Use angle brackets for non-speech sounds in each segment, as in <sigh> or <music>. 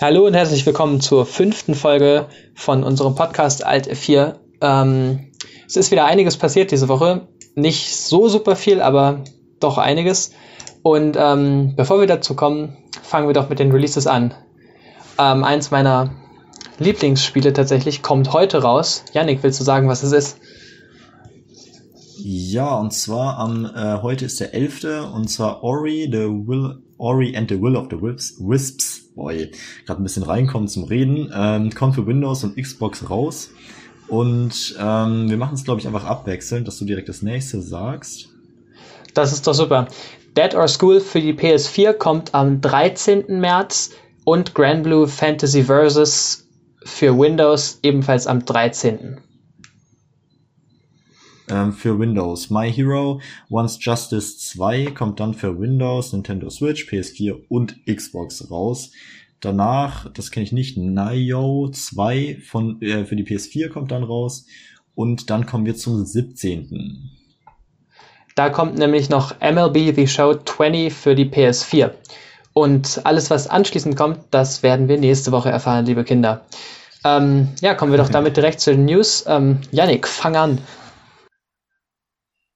Hallo und herzlich willkommen zur fünften Folge von unserem Podcast Alt F4. Ähm, es ist wieder einiges passiert diese Woche. Nicht so super viel, aber doch einiges. Und ähm, bevor wir dazu kommen, fangen wir doch mit den Releases an. Ähm, eins meiner Lieblingsspiele tatsächlich kommt heute raus. Yannick, willst du sagen, was es ist? Ja, und zwar am äh, heute ist der 11. und zwar Ori the Will Ori and the Will of the Wisps, Wisps boy, gerade ein bisschen reinkommen zum Reden, ähm, kommt für Windows und Xbox raus. Und ähm, wir machen es, glaube ich, einfach abwechselnd, dass du direkt das nächste sagst. Das ist doch super. Dead or School für die PS4 kommt am 13. März und Grand Blue Fantasy Versus für Windows ebenfalls am 13 ähm, für Windows. My Hero Once Justice 2 kommt dann für Windows, Nintendo Switch, PS4 und Xbox raus. Danach, das kenne ich nicht, Nio 2 von, äh, für die PS4 kommt dann raus. Und dann kommen wir zum 17. Da kommt nämlich noch MLB The Show 20 für die PS4. Und alles, was anschließend kommt, das werden wir nächste Woche erfahren, liebe Kinder. Ähm, ja, kommen wir doch <laughs> damit direkt zu den News. Ähm, Yannick, fang an.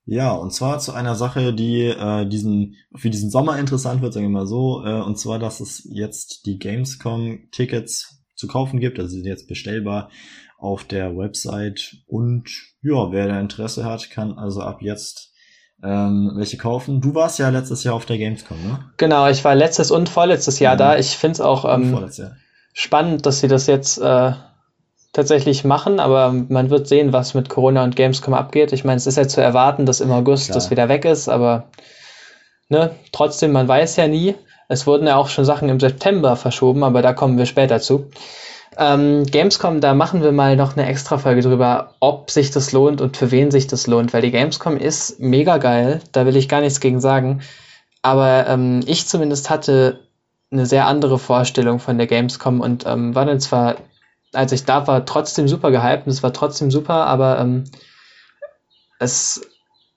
Ja, und zwar zu einer Sache, die äh, diesen für diesen Sommer interessant wird, sagen wir mal so, äh, und zwar, dass es jetzt die Gamescom-Tickets zu kaufen gibt, also sie sind jetzt bestellbar auf der Website und ja, wer da Interesse hat, kann also ab jetzt ähm, welche kaufen. Du warst ja letztes Jahr auf der Gamescom, ne? Genau, ich war letztes und vorletztes Jahr ja. da. Ich finde es auch ähm, spannend, dass sie das jetzt äh, tatsächlich machen, aber man wird sehen, was mit Corona und Gamescom abgeht. Ich meine, es ist ja zu erwarten, dass im August Klar. das wieder weg ist, aber ne, trotzdem, man weiß ja nie. Es wurden ja auch schon Sachen im September verschoben, aber da kommen wir später zu. Ähm, Gamescom, da machen wir mal noch eine extra Folge drüber, ob sich das lohnt und für wen sich das lohnt, weil die Gamescom ist mega geil, da will ich gar nichts gegen sagen. Aber ähm, ich zumindest hatte eine sehr andere Vorstellung von der Gamescom und ähm, war dann zwar als ich da war, trotzdem super gehypt und es war trotzdem super, aber ähm, es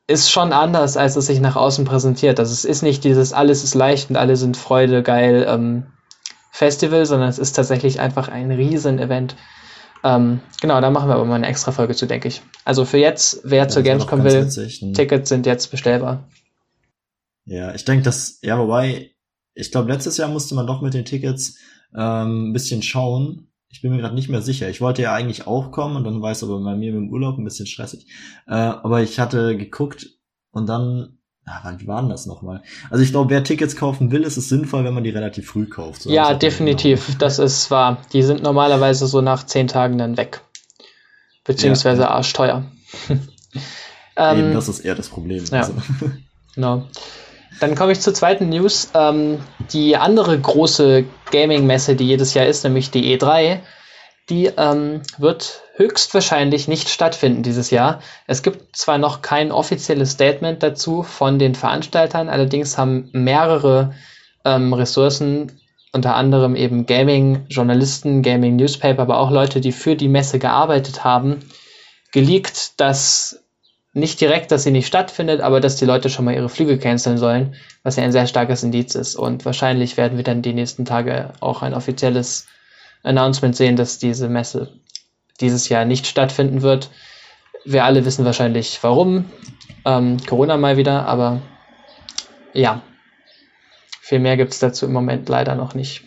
ist schon anders, als es sich nach außen präsentiert. Also es ist nicht dieses alles ist leicht und alle sind Freude, geil ähm, Festival, sondern es ist tatsächlich einfach ein Riesen-Event. Ähm, genau, da machen wir aber mal eine extra Folge zu, denke ich. Also für jetzt, wer ja, zur Gamescom will, witzig, ne? Tickets sind jetzt bestellbar. Ja, ich denke, dass, ja, wobei, ich glaube, letztes Jahr musste man doch mit den Tickets ähm, ein bisschen schauen, ich bin mir gerade nicht mehr sicher. Ich wollte ja eigentlich auch kommen und dann war es aber bei mir mit dem Urlaub ein bisschen stressig. Äh, aber ich hatte geguckt und dann, ja, wie war denn das nochmal? Also ich glaube, wer Tickets kaufen will, ist es sinnvoll, wenn man die relativ früh kauft. So ja, definitiv. Genau. Das ist wahr. Die sind normalerweise so nach zehn Tagen dann weg. Beziehungsweise ja. arschteuer. <laughs> ähm, Eben, das ist eher das Problem. Ja. Also. <laughs> Genau. Dann komme ich zur zweiten News. Ähm, die andere große Gaming-Messe, die jedes Jahr ist, nämlich die E3, die ähm, wird höchstwahrscheinlich nicht stattfinden dieses Jahr. Es gibt zwar noch kein offizielles Statement dazu von den Veranstaltern, allerdings haben mehrere ähm, Ressourcen, unter anderem eben Gaming-Journalisten, Gaming-Newspaper, aber auch Leute, die für die Messe gearbeitet haben, geleakt, dass nicht direkt, dass sie nicht stattfindet, aber dass die Leute schon mal ihre Flüge canceln sollen, was ja ein sehr starkes Indiz ist. Und wahrscheinlich werden wir dann die nächsten Tage auch ein offizielles Announcement sehen, dass diese Messe dieses Jahr nicht stattfinden wird. Wir alle wissen wahrscheinlich warum. Ähm, Corona mal wieder, aber ja, viel mehr gibt es dazu im Moment leider noch nicht.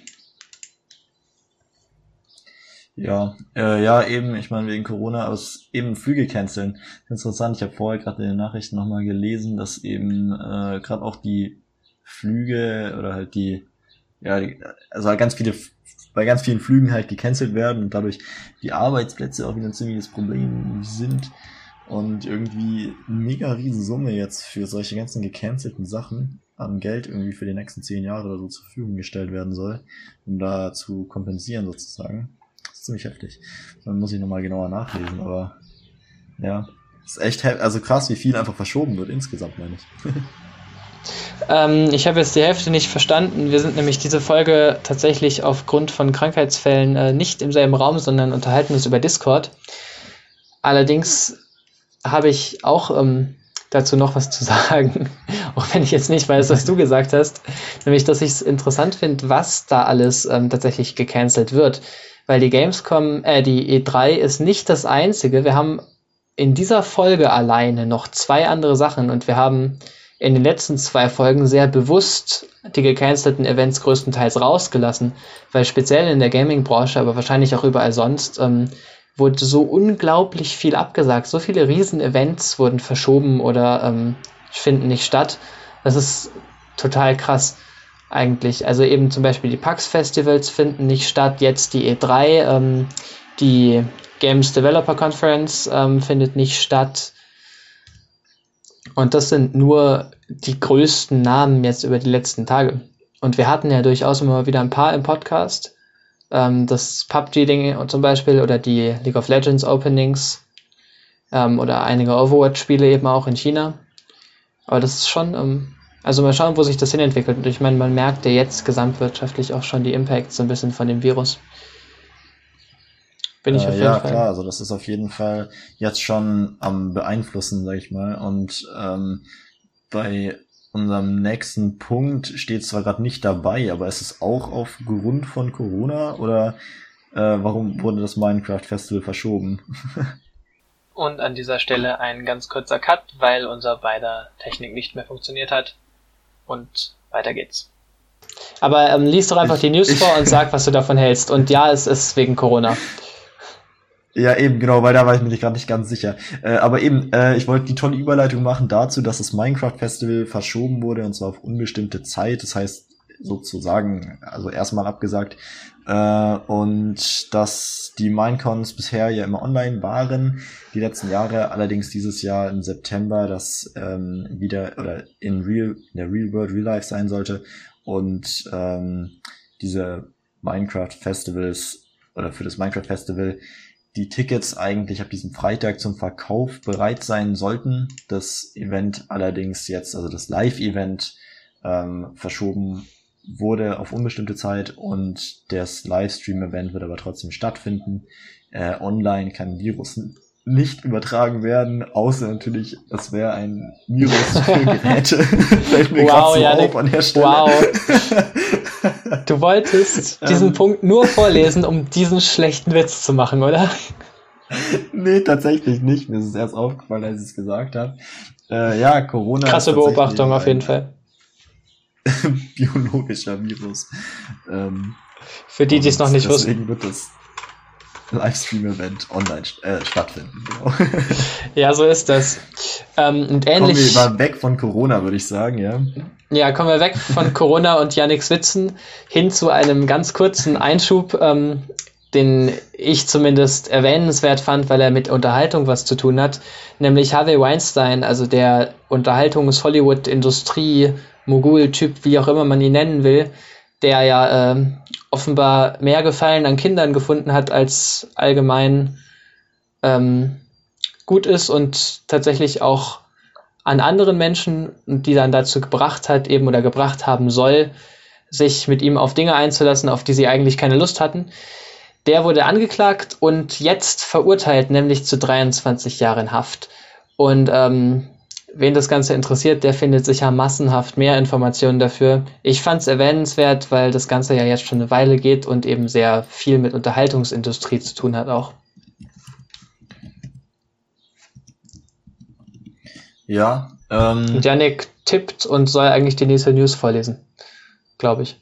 Ja, äh, ja, eben, ich meine, wegen Corona, aber es eben Flüge canceln. Interessant, ich habe vorher gerade in den Nachrichten nochmal gelesen, dass eben äh, gerade auch die Flüge oder halt die, ja, die, also halt ganz viele, bei ganz vielen Flügen halt gecancelt werden und dadurch die Arbeitsplätze auch wieder ein ziemliches Problem sind und irgendwie mega riesen Summe jetzt für solche ganzen gecancelten Sachen an Geld irgendwie für die nächsten zehn Jahre oder so zur Verfügung gestellt werden soll, um da zu kompensieren sozusagen ziemlich heftig. Dann muss ich nochmal genauer nachlesen, aber ja, ist echt also krass, wie viel einfach verschoben wird insgesamt, meine ich. <laughs> ähm, ich habe jetzt die Hälfte nicht verstanden. Wir sind nämlich diese Folge tatsächlich aufgrund von Krankheitsfällen äh, nicht im selben Raum, sondern unterhalten uns über Discord. Allerdings habe ich auch ähm, dazu noch was zu <laughs> sagen, auch wenn ich jetzt nicht weiß, was du gesagt hast, nämlich, dass ich es interessant finde, was da alles ähm, tatsächlich gecancelt wird, weil die Gamescom, äh, die E3 ist nicht das einzige. Wir haben in dieser Folge alleine noch zwei andere Sachen und wir haben in den letzten zwei Folgen sehr bewusst die gecancelten Events größtenteils rausgelassen, weil speziell in der Gaming-Branche, aber wahrscheinlich auch überall sonst, ähm, wurde so unglaublich viel abgesagt. So viele Riesen-Events wurden verschoben oder ähm, finden nicht statt. Das ist total krass eigentlich. Also eben zum Beispiel die PAX-Festivals finden nicht statt, jetzt die E3, ähm, die Games Developer Conference ähm, findet nicht statt. Und das sind nur die größten Namen jetzt über die letzten Tage. Und wir hatten ja durchaus immer wieder ein paar im Podcast. Ähm, das PUBG-Ding zum Beispiel oder die League of Legends Openings ähm, oder einige Overwatch-Spiele eben auch in China. Aber das ist schon, ähm, also mal schauen, wo sich das hinentwickelt. Und ich meine, man merkt ja jetzt gesamtwirtschaftlich auch schon die Impacts so ein bisschen von dem Virus. Bin ich äh, auf jeden ja, Fall. klar, also das ist auf jeden Fall jetzt schon am beeinflussen, sag ich mal. Und ähm, bei unserem nächsten Punkt steht zwar gerade nicht dabei, aber ist es auch aufgrund von Corona oder äh, warum wurde das Minecraft Festival verschoben? <laughs> Und an dieser Stelle ein ganz kurzer Cut, weil unser beider Technik nicht mehr funktioniert hat. Und weiter geht's. Aber ähm, lies doch einfach ich, die News vor und sag, was du davon hältst. Und ja, es ist wegen Corona. Ja, eben, genau, weil da war ich mir gerade nicht ganz sicher. Äh, aber eben, äh, ich wollte die tolle Überleitung machen dazu, dass das Minecraft Festival verschoben wurde und zwar auf unbestimmte Zeit. Das heißt sozusagen, also erstmal abgesagt. Äh, und dass die Minecons bisher ja immer online waren, die letzten Jahre, allerdings dieses Jahr im September, das ähm, wieder oder in Real, in der Real World Real Life sein sollte. Und ähm, diese Minecraft Festivals oder für das Minecraft Festival die Tickets eigentlich ab diesem Freitag zum Verkauf bereit sein sollten. Das Event allerdings jetzt, also das Live-Event, ähm, verschoben wurde auf unbestimmte Zeit und das Livestream-Event wird aber trotzdem stattfinden. Äh, online kann Virus nicht übertragen werden, außer natürlich, es wäre ein Virus für <laughs> Geräte. <laughs> Fällt mir wow, so Janik, auf an der Stelle. Wow. <laughs> Du wolltest diesen ähm, Punkt nur vorlesen, um diesen schlechten Witz zu machen, oder? nee, tatsächlich nicht. Mir ist es erst aufgefallen, als ich es gesagt habe. Äh, ja, Corona. Krasse Beobachtung auf jeden Fall. <laughs> biologischer Virus. Ähm, Für die, die es noch nicht wussten. Deswegen wird das Livestream-Event online äh, stattfinden. Genau. <laughs> ja, so ist das. Ähm, und ähnlich. Kommen wir mal weg von Corona, würde ich sagen, ja. Ja, kommen wir weg von <laughs> Corona und Yannick Witzen hin zu einem ganz kurzen Einschub, ähm, den ich zumindest erwähnenswert fand, weil er mit Unterhaltung was zu tun hat, nämlich Harvey Weinstein, also der Unterhaltungs-Hollywood-Industrie, Mogul-Typ, wie auch immer man ihn nennen will, der ja äh, offenbar mehr Gefallen an Kindern gefunden hat, als allgemein ähm, gut ist und tatsächlich auch an anderen Menschen, die dann dazu gebracht hat, eben oder gebracht haben soll, sich mit ihm auf Dinge einzulassen, auf die sie eigentlich keine Lust hatten. Der wurde angeklagt und jetzt verurteilt, nämlich zu 23 Jahren Haft. Und ähm, wen das Ganze interessiert, der findet sicher massenhaft mehr Informationen dafür. Ich fand es erwähnenswert, weil das Ganze ja jetzt schon eine Weile geht und eben sehr viel mit Unterhaltungsindustrie zu tun hat auch. Ja. Ähm, und Janik tippt und soll eigentlich die nächste News vorlesen, glaube ich.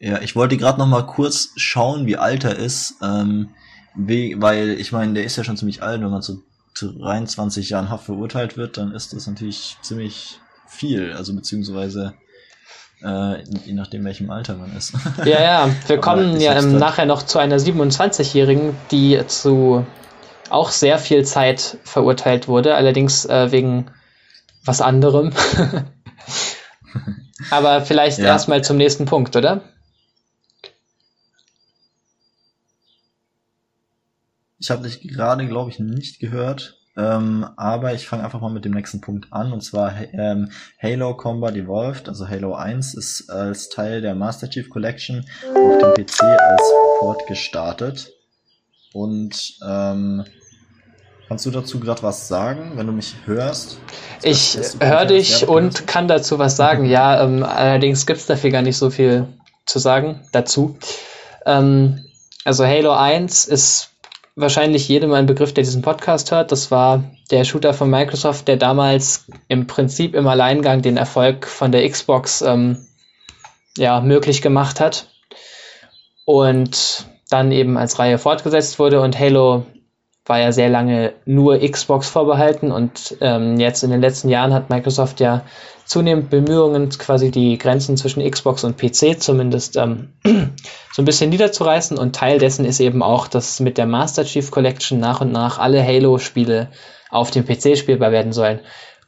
Ja, ich wollte gerade noch mal kurz schauen, wie alt er ist, ähm, wie, weil ich meine, der ist ja schon ziemlich alt, wenn man so 23 Jahren Haft verurteilt wird, dann ist das natürlich ziemlich viel, also beziehungsweise äh, je nachdem welchem Alter man ist. Ja, ja, wir <laughs> kommen ja ähm, nachher noch zu einer 27-Jährigen, die zu auch sehr viel Zeit verurteilt wurde, allerdings äh, wegen was anderem. <laughs> Aber vielleicht ja. erstmal zum nächsten Punkt, oder? Ich habe dich gerade, glaube ich, nicht gehört. Ähm, aber ich fange einfach mal mit dem nächsten Punkt an. Und zwar ähm, Halo Combat Evolved, also Halo 1, ist als Teil der Master Chief Collection auf dem PC als Port gestartet. Und ähm, Kannst du dazu gerade was sagen, wenn du mich hörst? Ich höre dich und kann dazu was sagen. Ja, ähm, allerdings gibt es dafür gar nicht so viel zu sagen dazu. Ähm, also Halo 1 ist wahrscheinlich jedem ein Begriff, der diesen Podcast hört. Das war der Shooter von Microsoft, der damals im Prinzip im Alleingang den Erfolg von der Xbox ähm, ja, möglich gemacht hat. Und dann eben als Reihe fortgesetzt wurde und Halo war ja sehr lange nur Xbox vorbehalten und ähm, jetzt in den letzten Jahren hat Microsoft ja zunehmend Bemühungen, quasi die Grenzen zwischen Xbox und PC zumindest ähm, <clears throat> so ein bisschen niederzureißen und Teil dessen ist eben auch, dass mit der Master Chief Collection nach und nach alle Halo-Spiele auf dem PC spielbar werden sollen.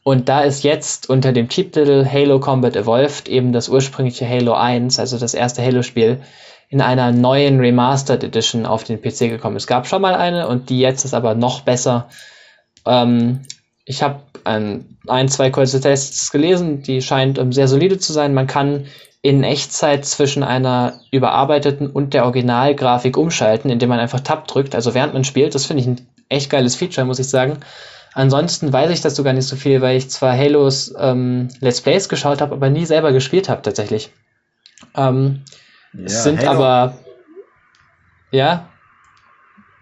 Und da ist jetzt unter dem Titel Halo Combat Evolved eben das ursprüngliche Halo 1, also das erste Halo-Spiel, in einer neuen Remastered Edition auf den PC gekommen. Es gab schon mal eine und die jetzt ist aber noch besser. Ähm, ich habe ein, ein, zwei kurze Tests gelesen, die scheint um, sehr solide zu sein. Man kann in Echtzeit zwischen einer überarbeiteten und der Originalgrafik umschalten, indem man einfach Tab drückt, also während man spielt. Das finde ich ein echt geiles Feature, muss ich sagen. Ansonsten weiß ich dazu gar nicht so viel, weil ich zwar Halos ähm, Let's Plays geschaut habe, aber nie selber gespielt habe tatsächlich. Ähm, ja, sind Halo, aber. Ja?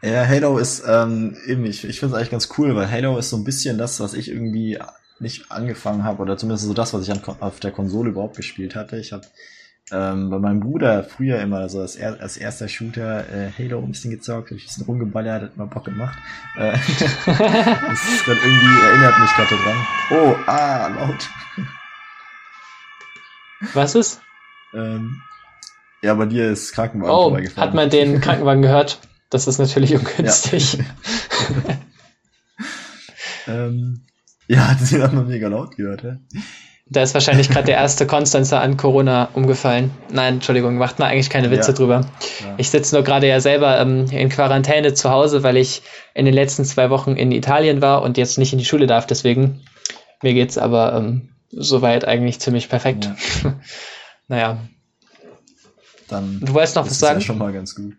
Ja, Halo ist ähm, eben, ich, ich finde es eigentlich ganz cool, weil Halo ist so ein bisschen das, was ich irgendwie nicht angefangen habe, oder zumindest so das, was ich an, auf der Konsole überhaupt gespielt hatte. Ich habe ähm, bei meinem Bruder früher immer so als, er, als erster Shooter äh, Halo ein bisschen gezockt, ein bisschen rumgeballert, hat mal Bock gemacht. Äh, <laughs> das ist dann irgendwie erinnert mich gerade dran. Oh, ah, laut. Was ist? Ähm, ja, bei dir ist Krankenwagen oh, vorbeigefahren. Hat man den <laughs> Krankenwagen gehört? Das ist natürlich <laughs> ungünstig. Ja, <laughs> ähm, ja das hat man mega laut gehört, ja. Da ist wahrscheinlich gerade der erste Konstanzer an Corona umgefallen. Nein, Entschuldigung, macht mal eigentlich keine Witze ja. drüber. Ja. Ich sitze nur gerade ja selber ähm, in Quarantäne zu Hause, weil ich in den letzten zwei Wochen in Italien war und jetzt nicht in die Schule darf. Deswegen, mir geht's aber ähm, soweit eigentlich ziemlich perfekt. Ja. naja, dann du wolltest noch was sagen? Das ja schon mal ganz gut.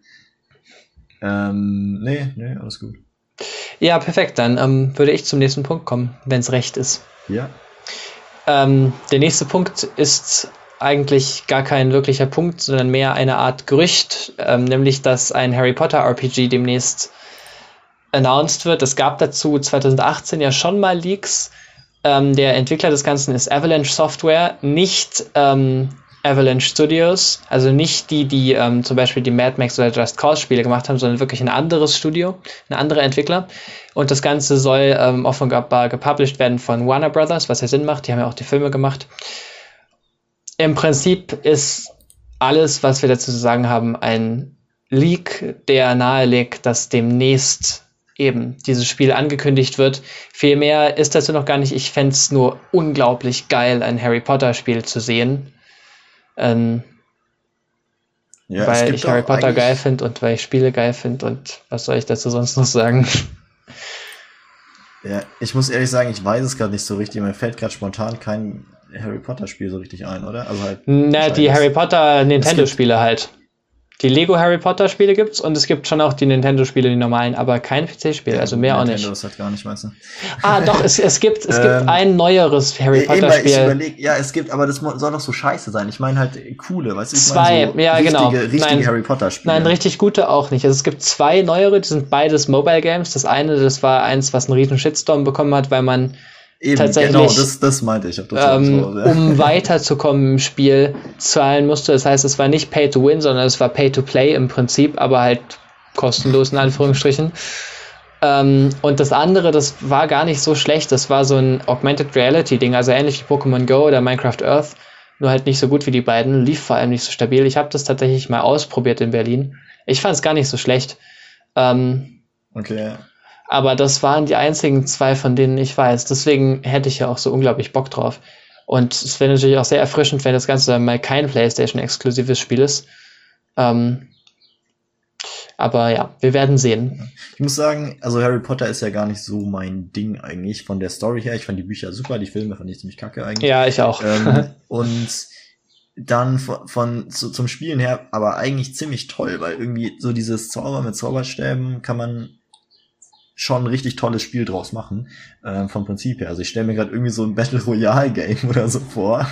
Ähm, nee, nee, alles gut. Ja, perfekt. Dann ähm, würde ich zum nächsten Punkt kommen, wenn es recht ist. Ja. Ähm, der nächste Punkt ist eigentlich gar kein wirklicher Punkt, sondern mehr eine Art Gerücht, ähm, nämlich dass ein Harry Potter RPG demnächst announced wird. Es gab dazu 2018 ja schon mal Leaks. Ähm, der Entwickler des Ganzen ist Avalanche Software, nicht ähm, Avalanche Studios, also nicht die, die ähm, zum Beispiel die Mad Max oder Just Cause Spiele gemacht haben, sondern wirklich ein anderes Studio, ein anderer Entwickler. Und das Ganze soll ähm, offenbar gepublished werden von Warner Brothers, was ja Sinn macht. Die haben ja auch die Filme gemacht. Im Prinzip ist alles, was wir dazu zu sagen haben, ein Leak, der nahelegt, dass demnächst eben dieses Spiel angekündigt wird. Viel mehr ist dazu noch gar nicht. Ich fände es nur unglaublich geil, ein Harry Potter Spiel zu sehen ähm, ja, weil ich Harry Potter geil finde und weil ich Spiele geil finde und was soll ich dazu sonst noch sagen? Ja, ich muss ehrlich sagen, ich weiß es gerade nicht so richtig. Mir fällt gerade spontan kein Harry Potter Spiel so richtig ein, oder? Also halt. Na, die Harry Potter Nintendo Spiele halt. Die Lego Harry Potter Spiele gibt's und es gibt schon auch die Nintendo Spiele, die normalen, aber kein PC-Spiel, ja, also mehr Nintendo auch nicht. Das hat gar nicht, meinst du? Ah, doch, es, es gibt, es gibt ähm, ein neueres Harry Potter Spiel. Ich überleg, ja, es gibt, aber das soll doch so scheiße sein. Ich meine halt coole, weißt du? Ich zwei, so ja, richtige, genau. Richtige nein, Harry Potter Spiele. Nein, richtig gute auch nicht. Also es gibt zwei neuere, die sind beides Mobile Games. Das eine, das war eins, was einen riesen Shitstorm bekommen hat, weil man Eben, tatsächlich, genau, das, das meinte ich. Ähm, so, ja. Um <laughs> weiterzukommen im Spiel zahlen musste. Das heißt, es war nicht Pay to Win, sondern es war Pay to Play im Prinzip, aber halt kostenlos in Anführungsstrichen. Ähm, und das andere, das war gar nicht so schlecht. Das war so ein Augmented Reality Ding, also ähnlich wie Pokémon Go oder Minecraft Earth, nur halt nicht so gut wie die beiden. Lief vor allem nicht so stabil. Ich habe das tatsächlich mal ausprobiert in Berlin. Ich fand es gar nicht so schlecht. Ähm, okay. Aber das waren die einzigen zwei, von denen ich weiß. Deswegen hätte ich ja auch so unglaublich Bock drauf. Und es wäre natürlich auch sehr erfrischend, wenn das Ganze dann mal kein PlayStation-exklusives Spiel ist. Ähm, aber ja, wir werden sehen. Ich muss sagen, also Harry Potter ist ja gar nicht so mein Ding eigentlich von der Story her. Ich fand die Bücher super, die Filme fand ich ziemlich kacke eigentlich. Ja, ich auch. Ähm, <laughs> und dann von, von zu, zum Spielen her, aber eigentlich ziemlich toll, weil irgendwie so dieses Zauber mit Zauberstäben kann man schon ein richtig tolles Spiel draus machen, äh, vom Prinzip her. Also ich stelle mir gerade irgendwie so ein Battle Royale Game <laughs> oder so vor.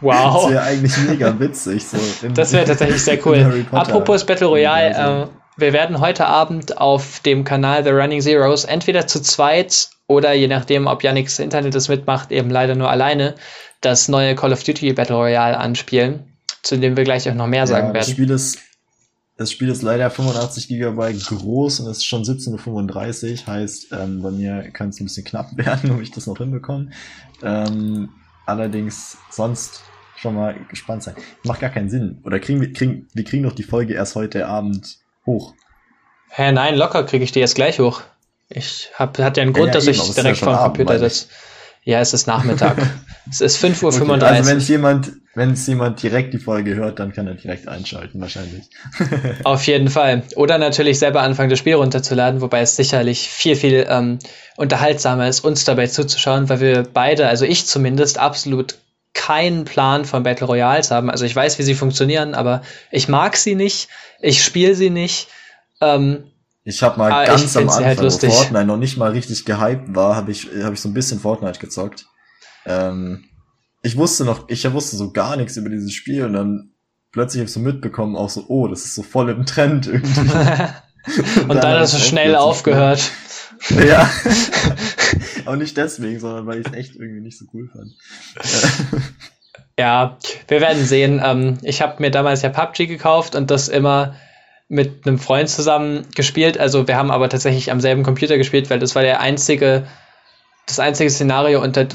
Wow. das wäre eigentlich mega witzig. So in, das wäre tatsächlich sehr cool. Apropos Battle Royale, äh, wir werden heute Abend auf dem Kanal The Running Zeros entweder zu zweit oder je nachdem, ob Yannicks Internet es mitmacht, eben leider nur alleine, das neue Call of Duty Battle Royale anspielen, zu dem wir gleich auch noch mehr sagen ja, werden. Das Spiel ist das Spiel ist leider 85 GB groß und es ist schon 17.35 Uhr. Heißt, ähm, bei mir kann es ein bisschen knapp <laughs> werden, ob ich das noch hinbekomme. Ähm, allerdings sonst schon mal gespannt sein. Macht gar keinen Sinn. Oder kriegen wir, kriegen, wir kriegen doch die Folge erst heute Abend hoch. Hä, nein, locker kriege ich die erst gleich hoch. Ich hab, hat ja einen Grund, ja, ja, dass eben, ich direkt ja vom Computer sitze. Ja, es ist Nachmittag. <laughs> es ist 5.35 Uhr. Okay, also wenn es jemand, wenn es jemand direkt die Folge hört, dann kann er direkt einschalten, wahrscheinlich. <laughs> Auf jeden Fall. Oder natürlich selber anfangen, das Spiel runterzuladen, wobei es sicherlich viel, viel ähm, unterhaltsamer ist, uns dabei zuzuschauen, weil wir beide, also ich zumindest, absolut keinen Plan von Battle Royals haben. Also ich weiß, wie sie funktionieren, aber ich mag sie nicht, ich spiele sie nicht. Ähm, ich habe mal ah, ganz am halt Anfang, halt wo Fortnite noch nicht mal richtig gehypt war, habe ich, hab ich so ein bisschen Fortnite gezockt. Ähm, ich wusste noch, ich wusste so gar nichts über dieses Spiel und dann plötzlich habe ich so mitbekommen, auch so, oh, das ist so voll im Trend irgendwie. <laughs> und, und dann, dann hast du schnell aufgehört. <laughs> Ja. <laughs> Aber nicht deswegen, sondern weil ich es echt irgendwie nicht so cool fand. ja, wir werden sehen. Ähm, ich habe mir damals ja PUBG gekauft und das immer mit einem Freund zusammen gespielt. Also wir haben aber tatsächlich am selben Computer gespielt, weil das war der einzige, das einzige Szenario, unter,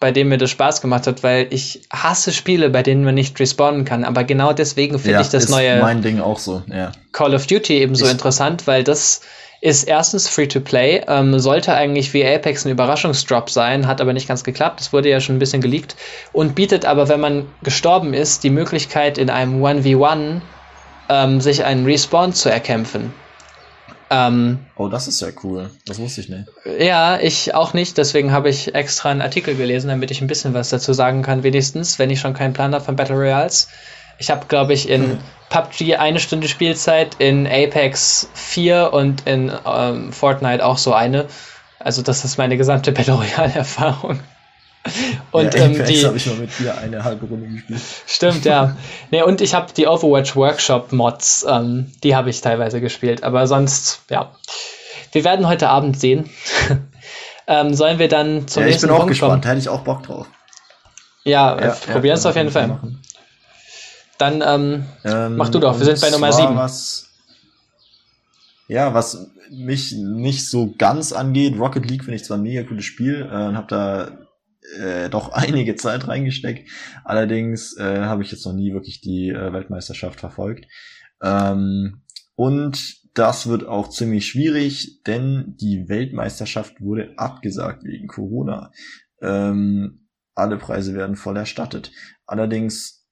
bei dem mir das Spaß gemacht hat, weil ich hasse Spiele, bei denen man nicht respawnen kann. Aber genau deswegen finde ja, ich das neue mein Ding auch so. Ja. Call of Duty eben so interessant, weil das ist erstens Free-to-Play, ähm, sollte eigentlich wie Apex ein Überraschungsdrop sein, hat aber nicht ganz geklappt, das wurde ja schon ein bisschen geleakt und bietet aber, wenn man gestorben ist, die Möglichkeit in einem 1v1 ähm, sich einen Respawn zu erkämpfen. Ähm, oh, das ist ja cool. Das wusste ich nicht. Ja, ich auch nicht. Deswegen habe ich extra einen Artikel gelesen, damit ich ein bisschen was dazu sagen kann, wenigstens, wenn ich schon keinen Plan habe von Battle Royals. Ich habe, glaube ich, in hm. PUBG eine Stunde Spielzeit, in Apex 4 und in ähm, Fortnite auch so eine. Also das ist meine gesamte <laughs> Battle Royale-Erfahrung. <laughs> Und ja, ähm, die habe ich mal mit dir eine halbe Runde gespielt. Stimmt, ja. <laughs> nee, und ich habe die Overwatch Workshop Mods, ähm, die habe ich teilweise gespielt, aber sonst, ja. Wir werden heute Abend sehen. <laughs> ähm, sollen wir dann zum ja, nächsten Punkt kommen? Ich bin auch gespannt, da hätte ich auch Bock drauf. Ja, ja probieren es auf jeden Fall. Machen. Dann ähm, ähm, mach du doch, wir sind bei Nummer 7. Was, ja, was mich nicht so ganz angeht, Rocket League finde ich zwar ein mega cooles Spiel äh, und habe da äh, doch <laughs> einige Zeit reingesteckt. Allerdings äh, habe ich jetzt noch nie wirklich die äh, Weltmeisterschaft verfolgt. Ähm, und das wird auch ziemlich schwierig, denn die Weltmeisterschaft wurde abgesagt wegen Corona. Ähm, alle Preise werden voll erstattet. Allerdings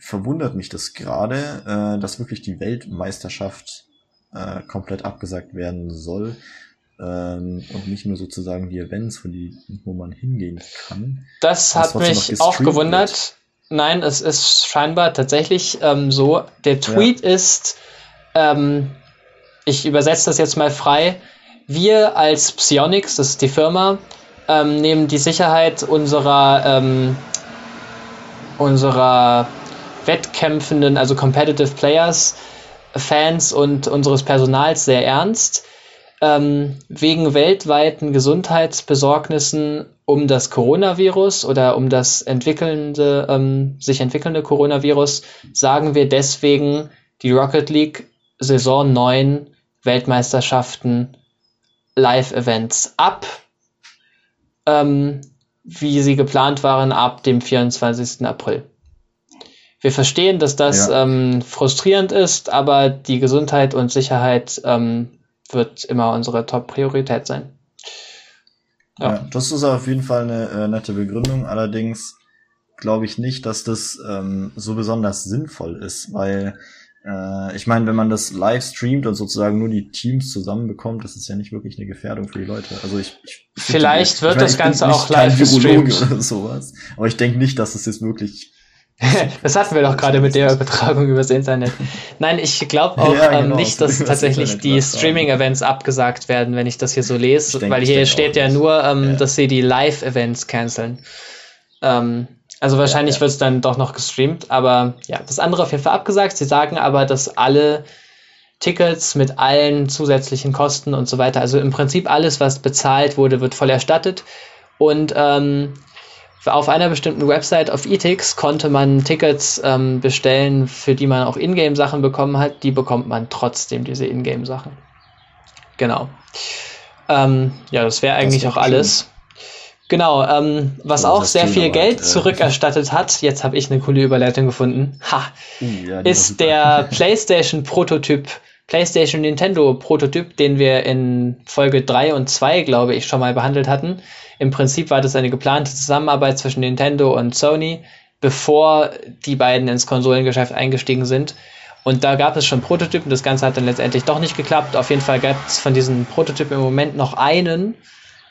verwundert mich das gerade, äh, dass wirklich die Weltmeisterschaft äh, komplett abgesagt werden soll ähm, und nicht nur sozusagen die Events, wo, die, wo man hingehen kann. Das hat mich auch gewundert. Wird. Nein, es ist scheinbar tatsächlich ähm, so. Der Tweet ja. ist, ähm, ich übersetze das jetzt mal frei, wir als Psionics, das ist die Firma, ähm, nehmen die Sicherheit unserer, ähm, unserer wettkämpfenden, also Competitive Players, Fans und unseres Personals sehr ernst ähm, wegen weltweiten Gesundheitsbesorgnissen um das Coronavirus oder um das entwickelnde, ähm, sich entwickelnde Coronavirus sagen wir deswegen die Rocket League Saison 9 Weltmeisterschaften Live-Events ab, ähm, wie sie geplant waren, ab dem 24. April. Wir verstehen, dass das ja. ähm, frustrierend ist, aber die Gesundheit und Sicherheit ähm, wird immer unsere Top-Priorität sein. Ja. ja. das ist auf jeden Fall eine äh, nette Begründung. Allerdings glaube ich nicht, dass das ähm, so besonders sinnvoll ist, weil äh, ich meine, wenn man das live streamt und sozusagen nur die Teams zusammenbekommt, das ist ja nicht wirklich eine Gefährdung für die Leute. Also ich, ich vielleicht wird ich mein, das Ganze auch live gestreamt oder sowas, aber ich denke nicht, dass es jetzt wirklich <laughs> das hatten wir doch gerade mit der Übertragung übers Internet. Nein, ich glaube auch ja, ähm, genau, nicht, dass tatsächlich die Streaming-Events abgesagt werden, wenn ich das hier so lese, denke, weil hier steht ja nur, ähm, ja. dass sie die Live-Events canceln. Ähm, also wahrscheinlich ja, wird es dann doch noch gestreamt, aber ja, das andere auf jeden Fall abgesagt. Sie sagen aber, dass alle Tickets mit allen zusätzlichen Kosten und so weiter, also im Prinzip alles, was bezahlt wurde, wird voll erstattet. Und ähm, auf einer bestimmten Website auf Etix konnte man Tickets ähm, bestellen, für die man auch Ingame-Sachen bekommen hat. Die bekommt man trotzdem, diese Ingame-Sachen. Genau. Ähm, ja, das wäre eigentlich das auch alles. Genau, ähm, was auch sehr viel Geld äh, zurückerstattet hat, jetzt habe ich eine coole Überleitung gefunden, ha, ja, ist der PlayStation-Prototyp, PlayStation Nintendo-Prototyp, den wir in Folge 3 und 2, glaube ich, schon mal behandelt hatten. Im Prinzip war das eine geplante Zusammenarbeit zwischen Nintendo und Sony, bevor die beiden ins Konsolengeschäft eingestiegen sind. Und da gab es schon Prototypen, das Ganze hat dann letztendlich doch nicht geklappt. Auf jeden Fall gab es von diesen Prototypen im Moment noch einen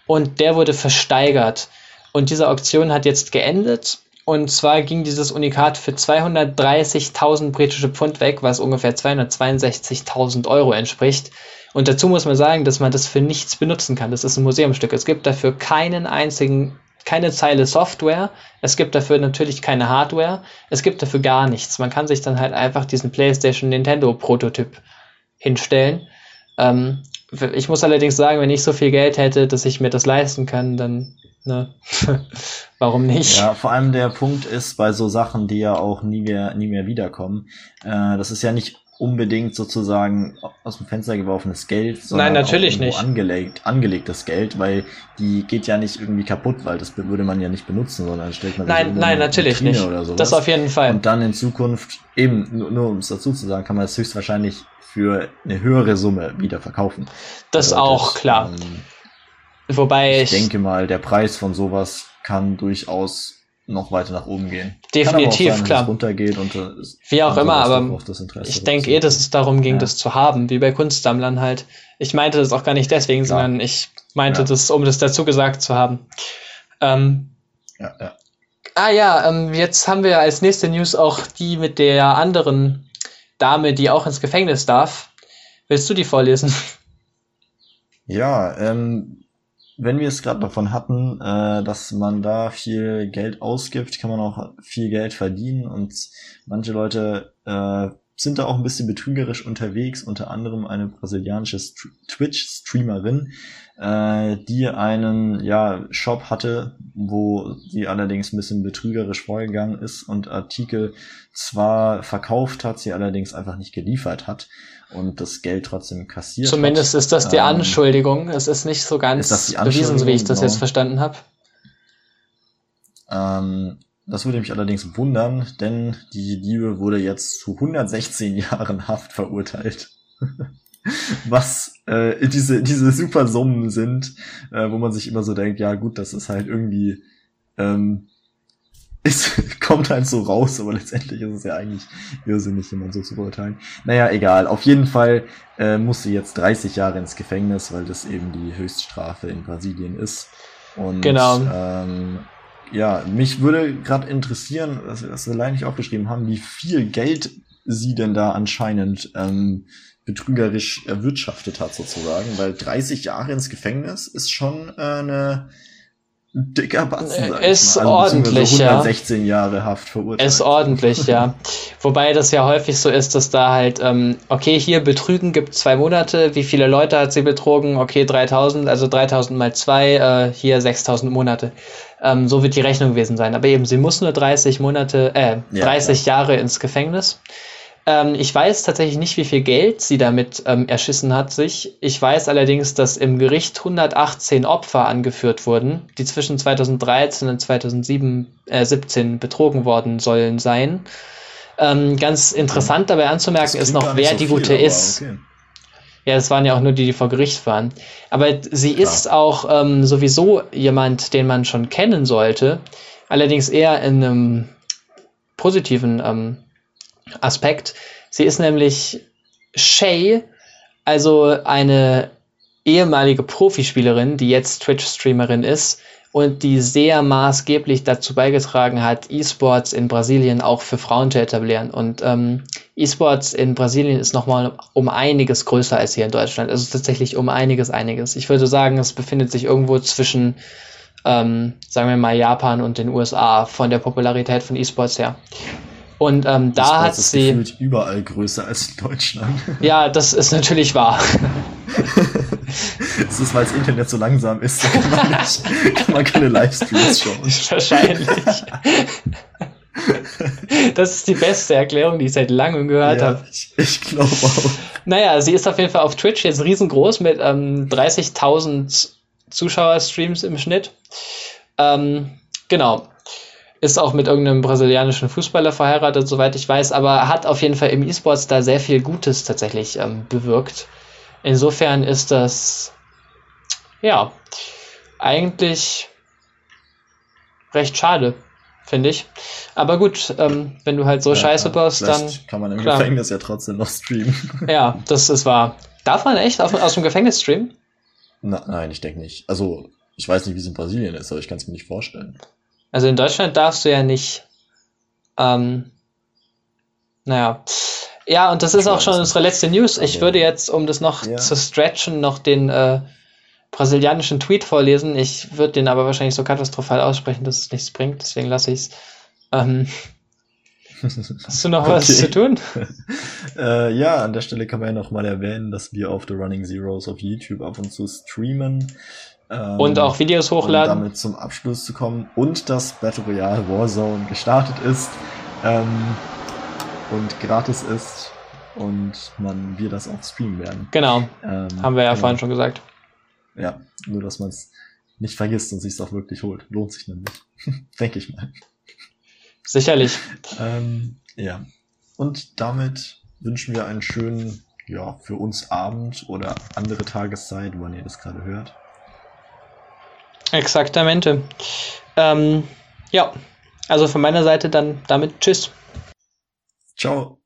und der wurde versteigert. Und diese Auktion hat jetzt geendet. Und zwar ging dieses Unikat für 230.000 britische Pfund weg, was ungefähr 262.000 Euro entspricht. Und dazu muss man sagen, dass man das für nichts benutzen kann. Das ist ein Museumsstück. Es gibt dafür keinen einzigen, keine Zeile Software. Es gibt dafür natürlich keine Hardware. Es gibt dafür gar nichts. Man kann sich dann halt einfach diesen PlayStation Nintendo Prototyp hinstellen. Ähm, ich muss allerdings sagen, wenn ich so viel Geld hätte, dass ich mir das leisten kann, dann ne? <laughs> warum nicht? Ja, vor allem der Punkt ist bei so Sachen, die ja auch nie mehr, nie mehr wiederkommen. Äh, das ist ja nicht unbedingt sozusagen aus dem Fenster geworfenes Geld, sondern Nein, natürlich nicht. Angelegt, angelegtes Geld, weil die geht ja nicht irgendwie kaputt, weil das würde man ja nicht benutzen, sondern stellt man Nein, nein, natürlich nicht. Oder sowas. Das auf jeden Fall. Und dann in Zukunft, eben, nur, nur um es dazu zu sagen, kann man es höchstwahrscheinlich für eine höhere Summe wieder verkaufen. Das also auch, das, klar. Ähm, Wobei ich, ich denke mal, der Preis von sowas kann durchaus noch weiter nach oben gehen. Definitiv, sein, klar. runtergeht und äh, wie auch immer, aber ich denke eh, dass es darum ging, ja. das zu haben, wie bei Kunstsammlern halt. Ich meinte das auch gar nicht deswegen, klar. sondern ich meinte ja. das, um das dazu gesagt zu haben. Ähm, ja, ja. Ah ja, ähm, jetzt haben wir als nächste News auch die mit der anderen Dame, die auch ins Gefängnis darf. Willst du die vorlesen? Ja, ähm, wenn wir es gerade davon hatten, äh, dass man da viel Geld ausgibt, kann man auch viel Geld verdienen und manche Leute äh, sind da auch ein bisschen betrügerisch unterwegs, unter anderem eine brasilianische Twitch-Streamerin, äh, die einen ja, Shop hatte, wo sie allerdings ein bisschen betrügerisch vorgegangen ist und Artikel zwar verkauft hat, sie allerdings einfach nicht geliefert hat und das Geld trotzdem kassiert Zumindest hat. ist das die ähm, Anschuldigung. Es ist nicht so ganz bewiesen, so wie ich das genau. jetzt verstanden habe. Ähm, das würde mich allerdings wundern, denn die Liebe wurde jetzt zu 116 Jahren Haft verurteilt. <laughs> Was äh, diese, diese super Summen sind, äh, wo man sich immer so denkt, ja gut, das ist halt irgendwie ähm, es <laughs> kommt halt so raus, aber letztendlich ist es ja eigentlich irrsinnig, jemand so zu beurteilen. Naja, egal. Auf jeden Fall äh, muss sie jetzt 30 Jahre ins Gefängnis, weil das eben die Höchststrafe in Brasilien ist. Und genau. ähm, ja, mich würde gerade interessieren, was, was wir leider nicht aufgeschrieben haben, wie viel Geld sie denn da anscheinend ähm, betrügerisch erwirtschaftet hat sozusagen, weil 30 Jahre ins Gefängnis ist schon äh, eine dicker Batzen, sag ist. Also ordentlich, 116 ja. Jahre Haft verurteilt. Ist ordentlich, ja. <laughs> Wobei das ja häufig so ist, dass da halt, ähm, okay, hier betrügen gibt zwei Monate. Wie viele Leute hat sie betrogen? Okay, 3000, also 3000 mal zwei, äh, hier 6000 Monate. Ähm, so wird die Rechnung gewesen sein. Aber eben, sie muss nur 30 Monate, äh, 30 ja, Jahre ins Gefängnis. Ähm, ich weiß tatsächlich nicht, wie viel Geld sie damit ähm, erschissen hat sich. Ich weiß allerdings, dass im Gericht 118 Opfer angeführt wurden, die zwischen 2013 und 2017 äh, betrogen worden sollen sein. Ähm, ganz interessant dabei anzumerken ist noch, wer so die Gute ist. Okay. Ja, das waren ja auch nur die, die vor Gericht waren. Aber sie Klar. ist auch ähm, sowieso jemand, den man schon kennen sollte. Allerdings eher in einem positiven ähm, Aspekt. Sie ist nämlich Shay, also eine ehemalige Profispielerin, die jetzt Twitch-Streamerin ist und die sehr maßgeblich dazu beigetragen hat, E-Sports in Brasilien auch für Frauen zu etablieren. Und ähm, E-Sports in Brasilien ist nochmal um einiges größer als hier in Deutschland. Also tatsächlich um einiges, einiges. Ich würde sagen, es befindet sich irgendwo zwischen, ähm, sagen wir mal, Japan und den USA von der Popularität von E-Sports her. Und ähm, da hat ist sie. überall größer als in Deutschland. <laughs> Ja, das ist natürlich wahr. <laughs> das ist, weil das Internet so langsam ist, <laughs> kann man, nicht, kann man keine Livestreams schauen. Wahrscheinlich. Das ist die beste Erklärung, die ich seit langem gehört ja, habe. Ich, ich glaube auch. Naja, sie ist auf jeden Fall auf Twitch jetzt riesengroß mit ähm, 30.000 Zuschauerstreams im Schnitt. Ähm, genau ist auch mit irgendeinem brasilianischen Fußballer verheiratet, soweit ich weiß, aber hat auf jeden Fall im E-Sports da sehr viel Gutes tatsächlich ähm, bewirkt. Insofern ist das, ja, eigentlich recht schade, finde ich. Aber gut, ähm, wenn du halt so ja, Scheiße klar. baust, dann. Kann man im klar. Gefängnis ja trotzdem noch streamen. Ja, das ist wahr. Darf man echt auf, aus dem Gefängnis streamen? Na, nein, ich denke nicht. Also, ich weiß nicht, wie es in Brasilien ist, aber ich kann es mir nicht vorstellen. Also in Deutschland darfst du ja nicht. Ähm, naja. Ja, und das ist auch schon unsere letzte News. Ich würde jetzt, um das noch ja. zu stretchen, noch den äh, brasilianischen Tweet vorlesen. Ich würde den aber wahrscheinlich so katastrophal aussprechen, dass es nichts bringt. Deswegen lasse ich es. Ähm, <laughs> hast du noch okay. was zu tun? <laughs> äh, ja, an der Stelle kann man ja noch mal erwähnen, dass wir auf The Running Zeros auf YouTube ab und zu streamen. Ähm, und auch Videos hochladen. Um damit zum Abschluss zu kommen. Und dass Battle Royale Warzone gestartet ist ähm, und gratis ist und man wir das auch streamen werden. Genau. Ähm, Haben wir ja genau. vorhin schon gesagt. Ja, nur dass man es nicht vergisst und sich es auch wirklich holt. Lohnt sich nämlich. <laughs> Denke ich mal. Sicherlich. ähm, ja. Und damit wünschen wir einen schönen, ja, für uns Abend oder andere Tageszeit, wann ihr das gerade hört. Exaktamente. Ähm, ja, also von meiner Seite dann damit Tschüss. Ciao.